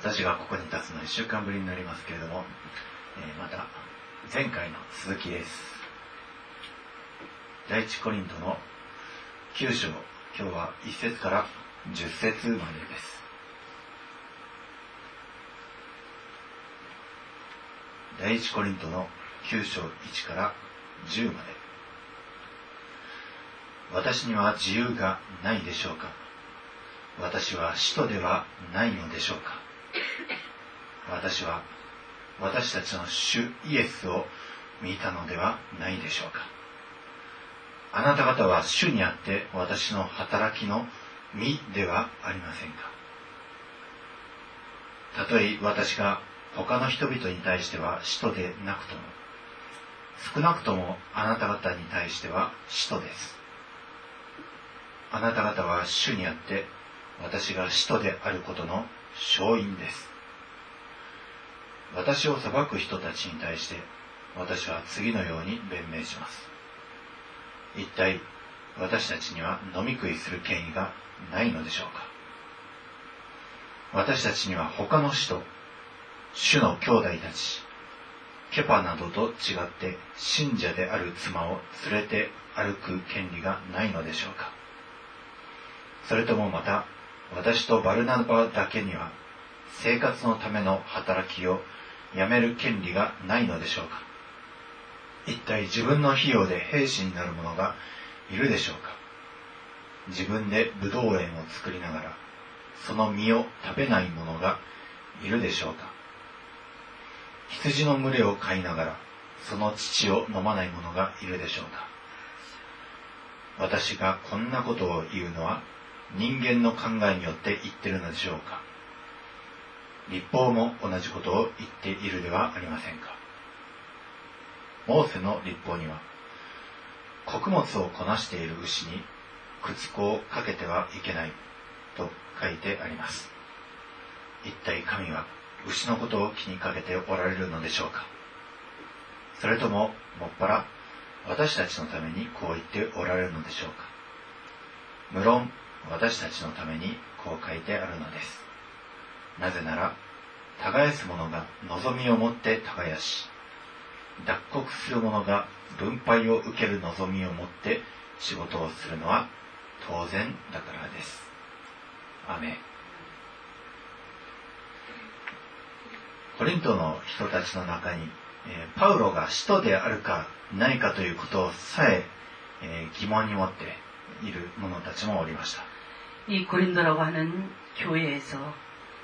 私がここに立つのは1週間ぶりになりますけれども、えーまた前回の続きです。第一コリントの9章今日は1節から10節までです。第一コリントの9章1から10まで。私には自由がないでしょうか？私は使徒ではないのでしょうか？私は私たちの主イエスを見たのではないでしょうか。あなた方は主にあって私の働きの身ではありませんか。たとえ私が他の人々に対しては使徒でなくとも少なくともあなた方に対しては使徒です。あなた方は主にあって私が使徒であることの勝因です。私を裁く人たちに対して私は次のように弁明します。一体私たちには飲み食いする権威がないのでしょうか。私たちには他の使徒主の兄弟たちケパなどと違って信者である妻を連れて歩く権利がないのでしょうか。それともまた私とバルナバだけには生活のための働きをやめる権利がないのでしょうか？一体自分の費用で兵士になる者がいるでしょうか？自分で武道園を作りながらその実を食べない者がいるでしょうか？羊の群れを飼いながらその乳を飲まない者がいるでしょうか？私がこんなことを言うのは人間の考えによって言ってるのでしょうか？立法も同じことを言っているではありませんか。モーセの立法には穀物をこなしている牛に靴子をかけてはいけないと書いてあります。一体神は牛のことを気にかけておられるのでしょうか。それとももっぱら私たちのためにこう言っておられるのでしょうか。無論私たちのためにこう書いてあるのです。なぜなら耕す者が望みを持って耕し脱穀する者が分配を受ける望みを持って仕事をするのは当然だからですアメンコリントの人たちの中に、えーパウロが使徒であるかないかということさええー疑問に持っている者たちもおりました 이 고린도라고 하는 교회에서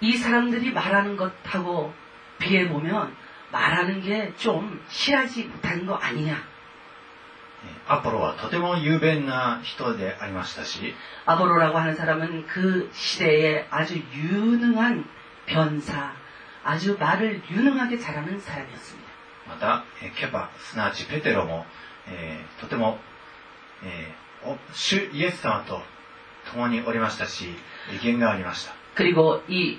이 사람들이 말하는 것하고 비해 보면 말하는 게 좀 실하지 못한 거 아니 냐. アポロはとても雄弁な人でありましたし、アポロ라고하는사람은그시대에아주유능한변사아주말을유능하게잘하는사람이었습니다また、ケバ、すなわちペテロも、え、とても、えー、主イエス様と共におりましたし、威厳がありました。그리고이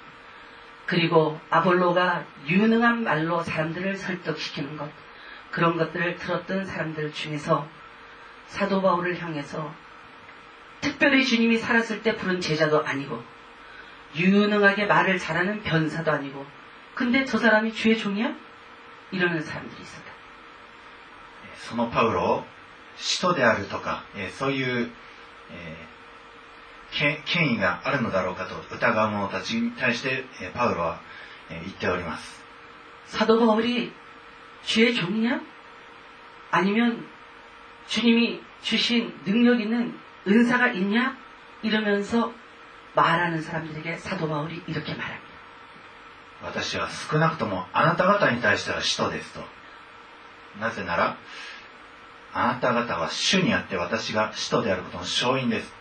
그리고 아볼로가 유능한 말로 사람들을 설득시키는 것 그런 것들을 들었던 사람들 중에서 사도 바울을 향해서 특별히 주님이 살았을 때 부른 제자도 아니고 유능하게 말을 잘하는 변사도 아니고 근데 저 사람이 주의 종이야? 이러는 사람들이 있었다. そのパウロ、使徒であるとか、そういう、えー権権威があるのだろうかと疑う者たちに対して、えーパウロは、えー言っております。 사도 바울이 주의 종이냐? 아니면 주님이 주신 능력 있는 은사가 있냐? 이러면서 말하는 사람들에게 사도 바울이 이렇게 말합니다. 私は少なくともあなた方に対しては使徒ですと。なぜなら、あなた方は主にあって私が使徒であることの勝因です。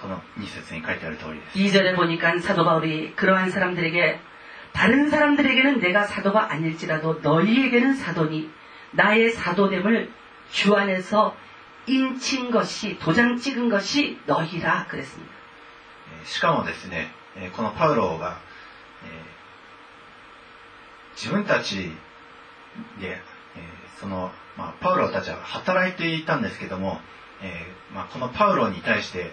この2節に書いてある通りです2절에 보니까 사도 바울이 그러한 사람들에게 다른 사람들에게는 내가 사도가 아닐지라도 너희에게는 사도니 나의 사도됨을 주 안에서 인친 것이 도장 찍은 것이 너희라 그랬습니 다. しかもですね、このパウロが、自分たちで、その、まあ、パウロたちは働いていたんですけども、えーまあ、このパウロに対して、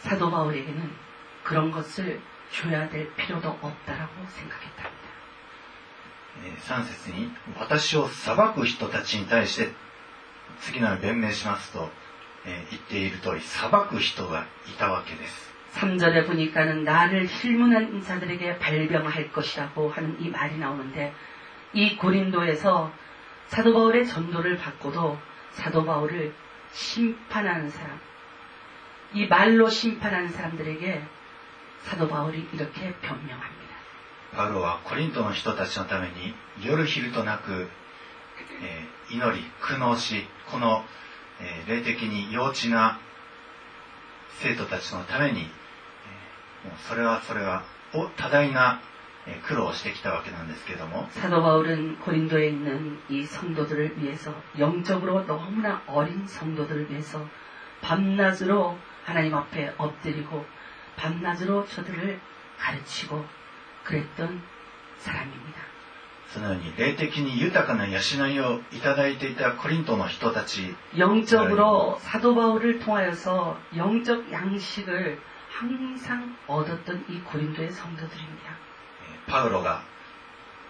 사도 바울에게는 그런 것을 줘야 될 필요도 없다라고 생각했답니다. えー3節に、私を裁く人たちに対して、次のように弁明しますと、えー言っている通り、裁く人がいたわけです。 3절에 보니까는 나를 힐문한 자들에게 발병할 것이라고 하는 이 말이 나오는데 이 고린도에서 사도 바울의 전도를 받고도 사도 바울을 심판하는 사람 이 말로 심판하는 사람들에게 사도 바울이 이렇게 변명합니 다. 바울은 고린도의사람들에게夜昼となく、え、祈り、苦悩し、この、え、霊的に幼稚な生徒たちのために、もうそれはそれは多大な、え、苦労をしてきたわけなんですけども、サドバウルコリンドへ있는이선도들을위해 서、 영적으로너무나어린선도들을위해 서、 밤낮으 로、 하나님 앞에 엎드리고 밤낮으로 저들을 가르치고 그랬던 사람입니다. そのように霊的に豊かな養いをいただいていたコリントの人たち 영적으로 사도 바울을 통하여서 영적 양식을 항상 얻었던 이 고린도의 성도들입니다. えーパウロが、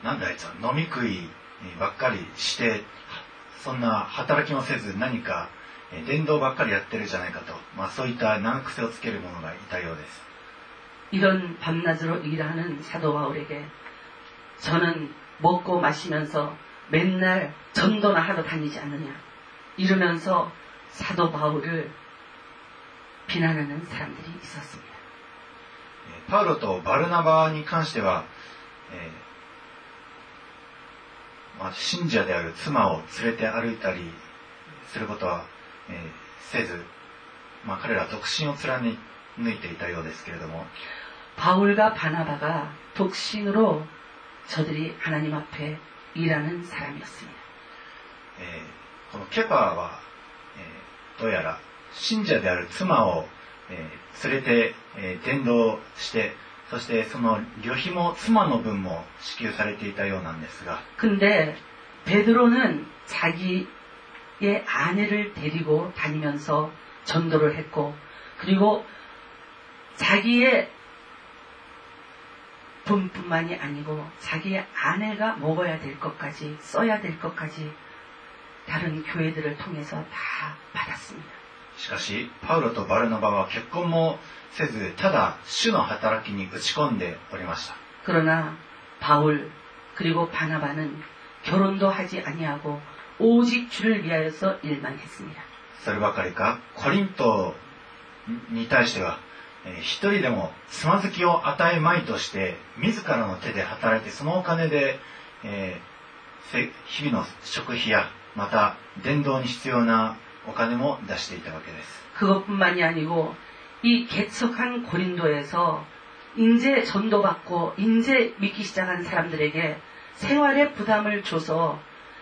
なんだあいつは飲み食いばっかりして、そんな働きもせず何かえー 伝道ばっかりやってるじゃないかと、まあそういった難癖をつける者がいたようです。 이런 밤낮으로 일하는 사도 바울에게 저는 먹고 마시면서 맨날 전도나 하러 다니지 않느냐 이러면서 사도 바울을 비난하는 사람들이 있었습니다. えーパウロとバルナバに関しては、えーまあ、信者である妻を連れて歩いたりすることは、 えーせず、まあ、彼らは独身を貫いていたようですけれども、 바울과 바나바가 독신으로 저들이 하나님 앞에 일하는 사람이었습니다. えーこのケパーは、えーどうやら信者である妻を、えー連れて、えー伝道してそしてその旅費も妻の分も支給されていたようなんですが 근데 베드로는 자기 의 아내를 데리고 다니면서 전도를 했고 그리고 자기의 돈뿐만이 아니고 자기의 아내가 먹어야 될 것까지 써야 될 것까지 다른 교회들을 통해서 다 받았습니다. しかしパウロとバルナバは結婚もせずただ主の働きに打ち込んでおりました 그러나 바울 그리고 바나바는 결혼도 하지 아니하고 오직 주를 위하여서 일만 했습니다. そればかりかコリントに対しては、えー一人でもつまずきを与えまいとして自らの手で働いてそのお金で、えーせ日々の食費やまた伝道に必要なお金も出していたわけです 그것뿐만이 아니고 이 개척한 고린도에서 인제 전도받고 인제 믿기 시작한 사람들에게 생활의 부담을 줘서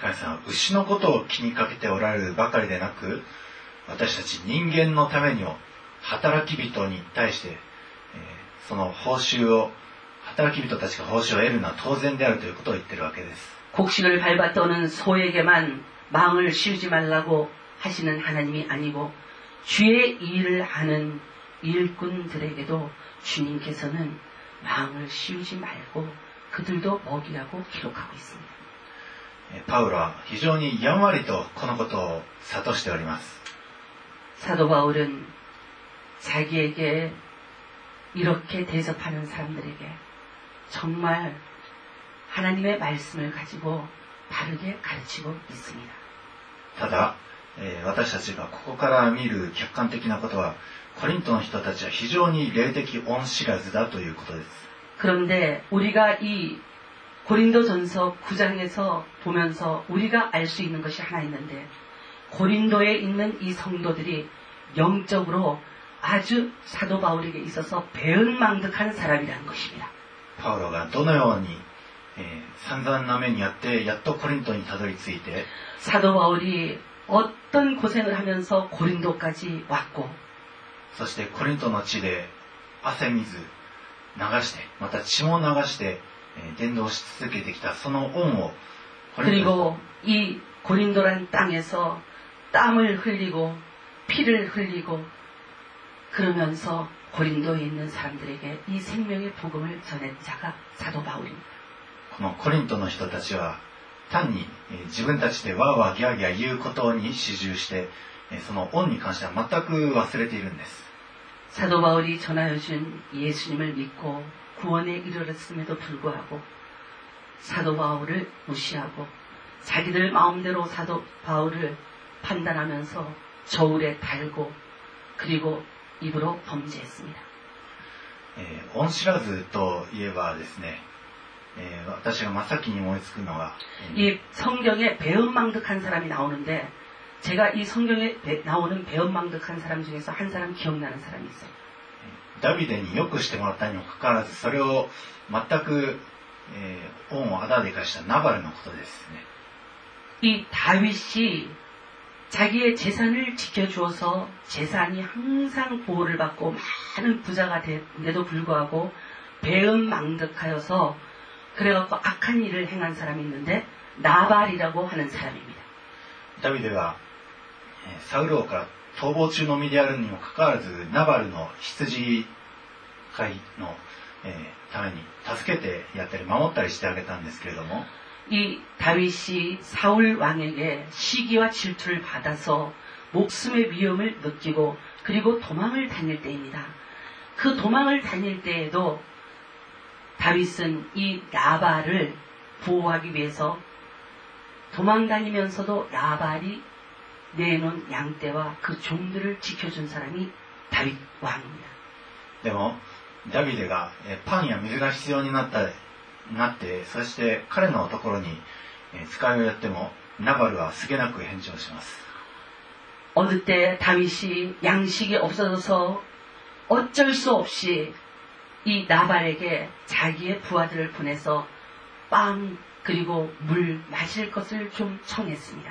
神様は牛のことを気にかけておられるばかりでなく私たち人間のためにも働き人に対して、えーその報酬を働き人たちが報酬を得るのは当然であるということを言ってるわけです 곡식을 밟아 떠는 소에게만 망을 씌우지 말라고 하시는 하나님이 아니고 주의 일을 하는 일꾼들에게도 주님께서는 망을 씌우지 말고 그들도 먹이라고 기록하고 있습니다. えーパウロは非常にやんわりとこのことを諭しております 사도 바울은 자기에게 이렇게 대접하는 사람들에게 정말 하나님의 말씀을 가지고 바르게 가르치고 있습니다. ただ、えー私たちがここから見る客観的なことはコリントの人たちは非常に霊的恩知らずだということです 그런데 우리가 이 고린도전서 9장에서 보면서 우리가 알 수 있는 것이 하나 있는데 고린도에 있는 이 성도들이 영적으로 아주 사도 바울에게 있어서 배은망덕한 사람이라는 것입니다. パウロがどのように、えー散々な目にあってやっとコリントにたどり着いて 사도 바울이 어떤 고생을 하면서 고린도까지 왔고 そしてコリントの地で汗水流してまた血も流して、えー 伝道し続けてきたその恩をコリント 그리고 이 고린도란 땅에서 땀을 흘리고 피를 흘리고 그러면서 고린도에 있는 사람들에게 이 생명의 복음을 전한 자가 사도 바울입니다. このコリントの人たちは単に、えー自分たちでわーわーギャーギャー言うことに始終して、えーその恩に関しては全く忘れているんです 사도 바울이 전하여 준 예수님을 믿고 구원에 이르렀음에도 불구하고 사도 바울을 무시하고 자기들 마음대로 사도 바울을 판단하면서 저울에 달고 그리고 입으로 범죄했습니다. 恩知らずといえばですね、えー、私が真っ先に思いつくのが、えー、이 성경에 배은망득한 사람이 나오는데 제가 이 성경에 나오는 배은망득한 사람 중에서 한 사람 기억나는 사람이 있어요. ダビデによくしてもらったにもかかわらずそれを全く、えー恩をあだでかしたナバルのことですね 이 다윗이 자기의 재산을 지켜주어서 재산이 항상 보호를 받고 많은 부자가 됐는데도 불구하고 배은망덕하여서 그래갖고 악한 일을 행한 사람이 있는데 나발이라고 하는 사람입니다. ダビデは、えーサウル王から 逃亡中の身であるにもかかわらずナバルの羊飼いの、えーために助けてやったり守ったりしてあげたんですけれども 이 다윗이 사울 왕에게 시기와 질투를 받아서 목숨의 위험을 느끼고 그리고 도망을 다닐 때입니다. 그 도망을 다닐 때에도 다윗은 이 라발을 보호하기 위해서 도망 다니면서도 라발이 내놓은 양떼와 그 종들을 지켜준 사람이 다윗 왕입니다. でもダビデが、えーパンや水が必要になったなってそして彼のところに、えー使いをやってもナバルはすげなく返事をします 어느 때 다윗이 양식이 없어져서 어쩔 수 없이 이 나발에게 자기의 부하들을 보내서 빵 그리고 물 마실 것을 좀 청했습니다.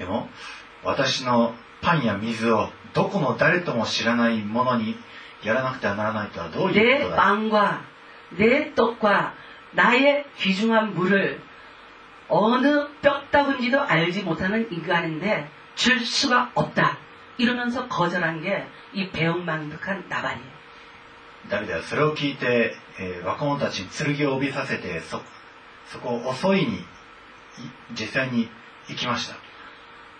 でも 私のパンや水をどこの誰とも知らない者にやらなくてはならないとはどういう 내 ことだ 빵과 내 떡과 나의 귀중한 물을 어느 뼈다군지도 알지 못하는 인간인데 줄 수가 없다. 이러면서 거절한 게 이 배은망덕한 나발이에요. ダビデはそれを聞いて、えー若者たちに剣を帯びさせてそそこを襲いにい実際に行きました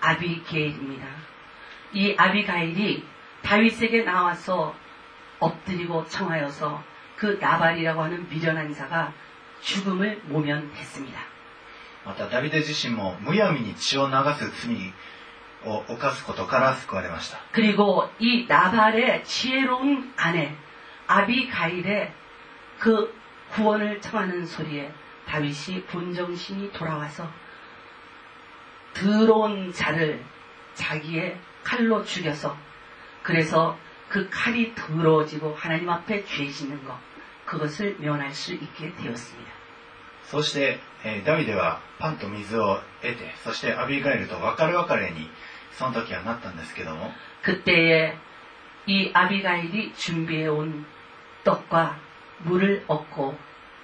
아비게일입니다. 이 아비가일이 다윗에게 나와서 엎드리고 청하여서 그 나발이라고 하는 미련한 자가 죽음을 모면했습니다. またダビデ自身もむやみに血を流す罪を犯すことから救われました 그리고 이 나발의 지혜로운 아내 아비가일의 그 구원을 청하는 소리에 다윗이 본정신이 돌아와서 더러운 자를 자기의 칼로 죽여서 그래서 그 칼이 더러워지고 하나님 앞에 죄 짓는 것 그것을 면할 수 있게 되었습니다. そして、えーダビデはパンと水を得てそしてアビガエルと別れ別れにその時はなったんですけども 그때에 이 아비가일이 준비해온 떡과 물을 얻고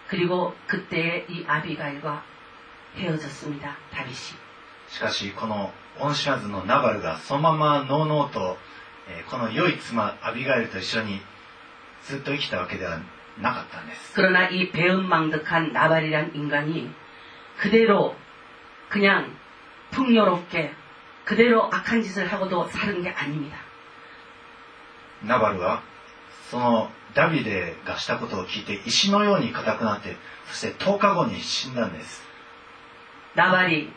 그리고 그때에 이 아비가일과 헤어졌습니다. 다윗이. しかしこの恩知らずのナバルがそのままのうのうと、えーこの良い妻アビガエルと一緒にずっと生きたわけではなかったんです 그러나 이 배은망덕한 나발이란 인간이 그대로 그냥 풍요롭게 그대로 악한 짓을 하고도 사는 게 아닙니다. ナバルはそのダビデがしたことを聞いて石のように硬くなってそして10日後に死んだんです 나발이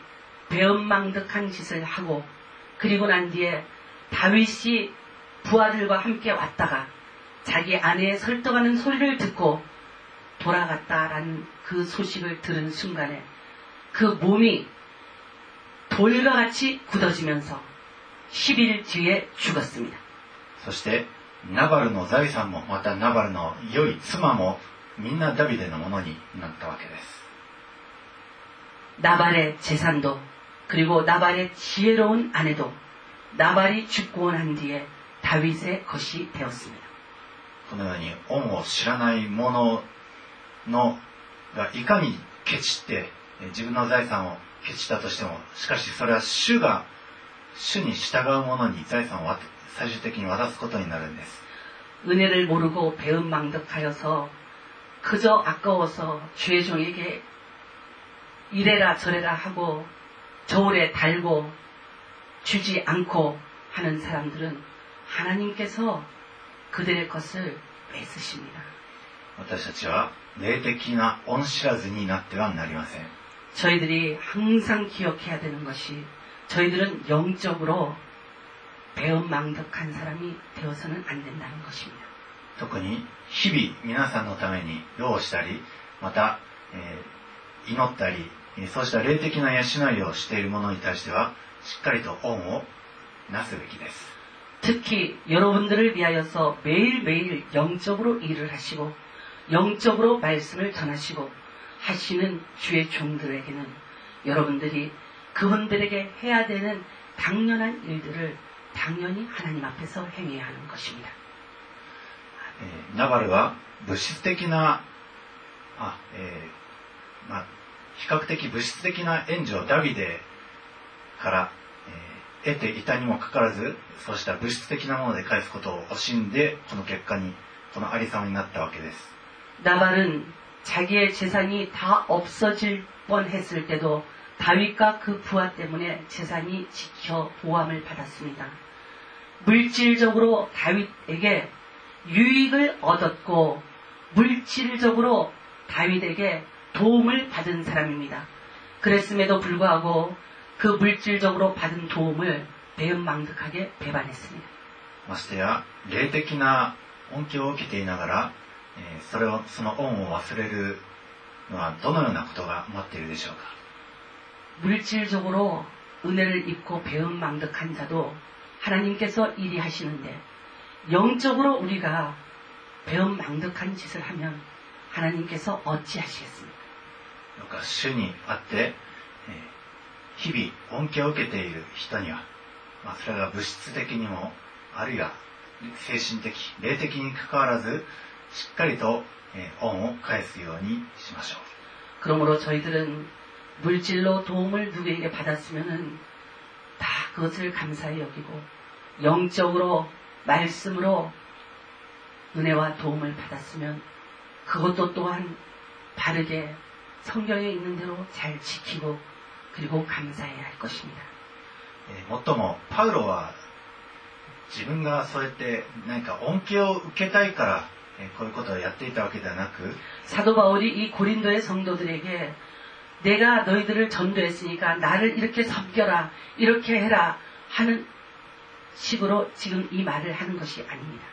배은망덕한 짓을 하고 그리고 난 뒤에 다윗이 부하들과 함께 왔다가 자기 아내의 설득하는 소리를 듣고 돌아갔다라는 그 소식을 들은 순간에 그 몸이 돌과 같이 굳어지면서 10일 뒤에 죽었습니다. そしてナバルの財産もまたナバルの良い妻もみんなダビデのものになったわけです 나발의 재산도 그리고 나발의 지혜로운 아내도 나발이 죽고 난 뒤에 다윗의 것이 되었습니다. このように恩を知らない者のがいかにケチってえー自分の財産をケチったとしてもしかしそれは主が主に従う者に財産を渡最終的に渡すことになるんです 은혜를 모르고 배은망덕하여서 그저 아까워서 주의 종에게 이래라 저래라 하고 저울에 달고 주지 않고 하는 사람들은 하나님께서 그들의 것을 뺏으십니다. 私たちは霊的な恩知らずになってはなりません 저희들이 항상 기억해야 되는 것이 저희들은 영적으로 배은망덕한 사람이 되어서는 안 된다는 것입니다. 特に日々皆さんのために労をしたりまた、えー祈ったりえー そうした霊的な養いをしている者に対してはしっかりと恩をなすべきです 특히 여러분들을 위하여서 매일매일 영적으로 일을 하시고 영적으로 말씀을 전하시고 하시는 주의 종들에게는 여러분들이 그분들에게 해야 되는 당연한 일들을 당연히 하나님 앞에서 행해야 하는 것입니다. えーナバルは物質的なあ、えーまあ、 比較的物質的な援助をダビデから、えー得ていたにもかかわらずそうした物質的なもので返すことを惜しんでこの結果にこのありさまになったわけです 나발은 자기의 재산이 다 없어질 뻔했을 때도 다윗과 그 부하 때문에 재산이 지켜 보함을 받았습니다. 물질적으로 다윗에게 유익을 얻었고 물질적으로 다윗에게 도움을 받은 사람입니다. 그랬음에도 불구하고 그 물질적으로 받은 도움을 배은망덕하게 배반했습니다. ましてや霊的な恩恵を受けていながら、えーそれをその恩を忘れるのはどのようなことが待っているでしょうか 물질적으로 은혜를 입고 배은망덕한 자도 하나님께서 일이 하시는데 영적으로 우리가 배은망덕한 짓을 하면 하나님께서 어찌 하시겠습니까? どうか主にあって、えー日々恩恵を受けている人には、まあ、それが物質的にもあるいは精神的霊的にかかわらずしっかりと、えー恩を返すようにしましょう 그러므로 저희들은 물질로 도움을 누구에게 받았으면은 다 그것을 감사히 여기고 영적으로 말씀으로 은혜와 도움을 받았으면 그것도 또한 바르게 성경에 있는 대로 잘 지키고 그리고 감사해야 할 것입니다. えーもっともパウロは自分がそうやって何か恩恵を受けたいから、えーこういうことをやっていたわけではなく 사도 바울이 이 고린도의 성도들에게 내가 너희들을 전도했으니까 나를 이렇게 섬겨라, 이렇게 해라 하는 식으로 지금 이 말을 하는 것이 아닙니다.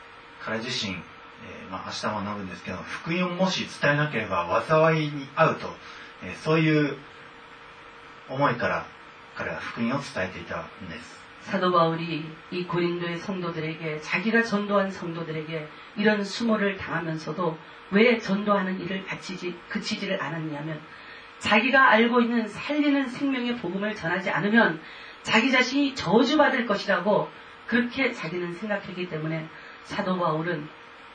彼自身、 えーまあ、明日学ぶんですけど福音をもし伝えなければ災いに遭うと、えーそういう思いから彼は福音を伝えていたんです 사도 바울이 이 고린도의 성도들에게 자기가 전도한 성도들에게 이런 수모를 당하면서도 왜 전도하는 일을 바치지 그치지를 않았냐면 자기가 알고 있는 살리는 생명의 복음을 전하지 않으면 자기 자신이 저주받을 것이라고 그렇게 자기는 생각했기 때문에 사도 바울은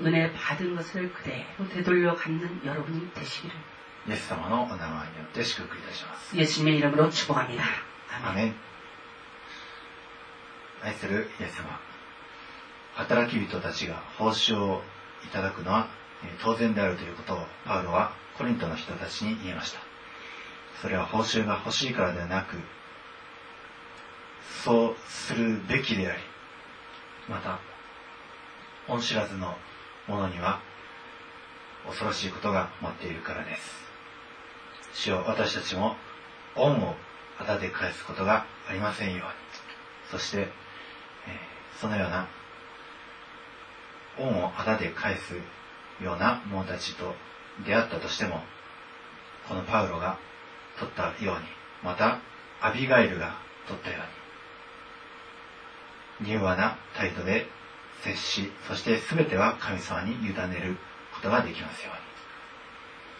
은혜 받은 것을 그대로 되돌려 갚는 여러분이 되시기를 イエス様のお名前によって祝福いたします 예수님의 이름으로 축복합니다. アメン愛するイエス様働き人たちが報酬をいただくのはえー当然であるということをパウロはコリントの人たちに言いましたそれは報酬が欲しいからではなくそうするべきでありまた恩知らずの 者には恐ろしいことが待っているからです。主よ私たちも恩をあだで返すことがありませんように。そして、えーそのような恩をあだで返すような者たちと出会ったとしてもこのパウロが取ったようにまたアビガイルが取ったように柔和な態度で接しそして全ては神様に委ねることができますように。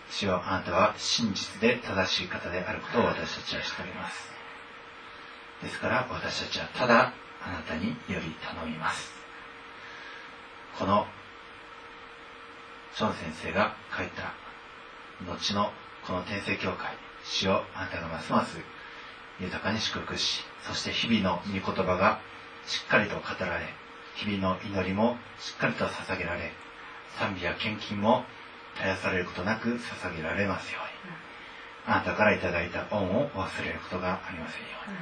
主よあなたは真実で正しい方であることを私たちは知っております。ですから私たちはただあなたにより頼みます。このション先生が書いた後のこの天聖教会主よあなたがますます豊かに祝福しそして日々の御言葉がしっかりと語られ日々の祈りもしっかりと捧げられ賛美や献金も絶やされることなく捧げられますように、あなたからいただいた恩を忘れることがありませんように、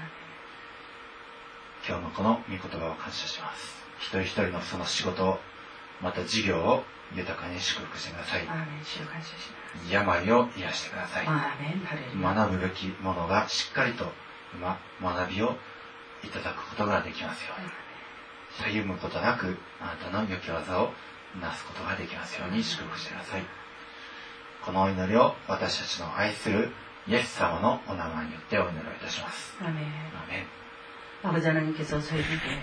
今日のこの御言葉を感謝します。一人一人のその仕事をまた事業を豊かに祝福してください。病を癒してください。学ぶべきものがしっかりと今学びをいただくことができますように、たゆむことなくあなたの良き技をなすことができますように祝福してくださいこのお祈りを私たちの愛するイエス様のお名前によってお祈りをいたします 아멘. アメン 아버지 하나님께서 저희에게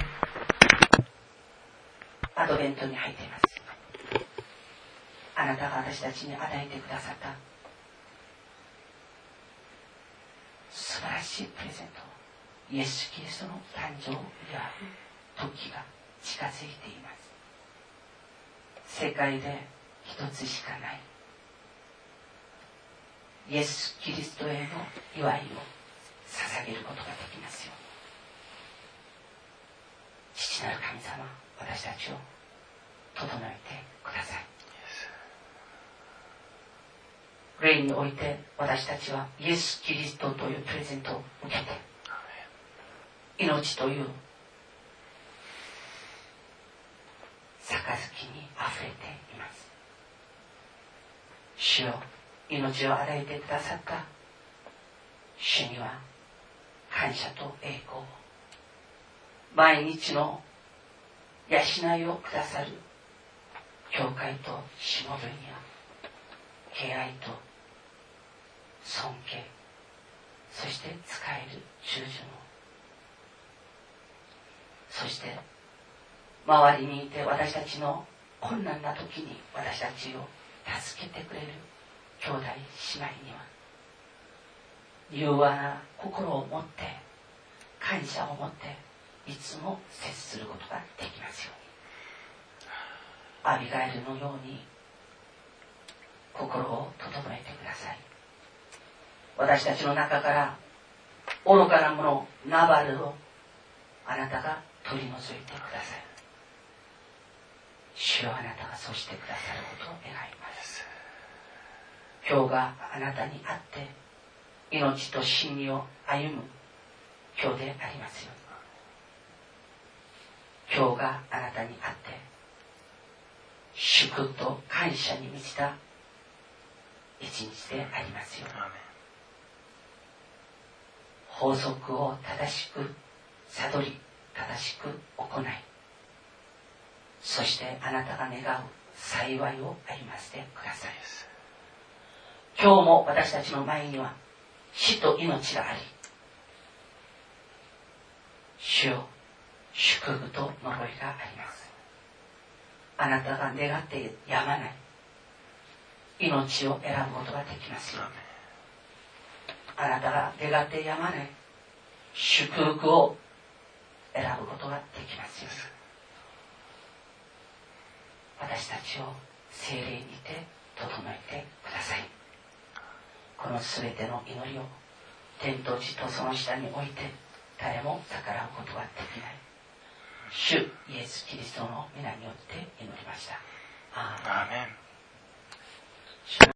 아도벤토に入っています。あなたが私たちに与えてくださった素晴らしいプレゼントイエス・キリストの誕生を祝う 時が近づいています。世界で一つしかない。イエス・キリストへの祝いを捧げることができますよ父なる神様私たちを整えてください。霊において私たちはイエス・キリストというプレゼントを受けて命という杯にあふれています。主よ命を与えてくださった。主には感謝と栄光を。毎日の養いをくださる。教会としもべには。敬愛と尊敬。そして使える従順を。そして周りにいて私たちの困難な時に私たちを助けてくれる兄弟姉妹には。柔和な心を持って感謝を持っていつも接することができますように。アビガエルのように心を整えてください。私たちの中から愚かなものナバルをあなたが取り除いてください。主よあなたがそうしてくださることを願います。今日があなたにあって命と真理を歩む今日でありますよ今日があなたにあって祝と感謝に満ちた一日でありますよ法則を正しく悟り正しく行いそしてあなたが願う幸いをありましてください今日も私たちの前には死と命があり主よ祝福と呪いがあります。あなたが願ってやまない命を選ぶことができますよあなたが願ってやまない祝福を選ぶことができますよ私たちを精霊にて整えてください。この全ての祈りを天と地とその下に置いて誰も逆らうことができない。主イエス・キリストの皆によって祈りました。アーメン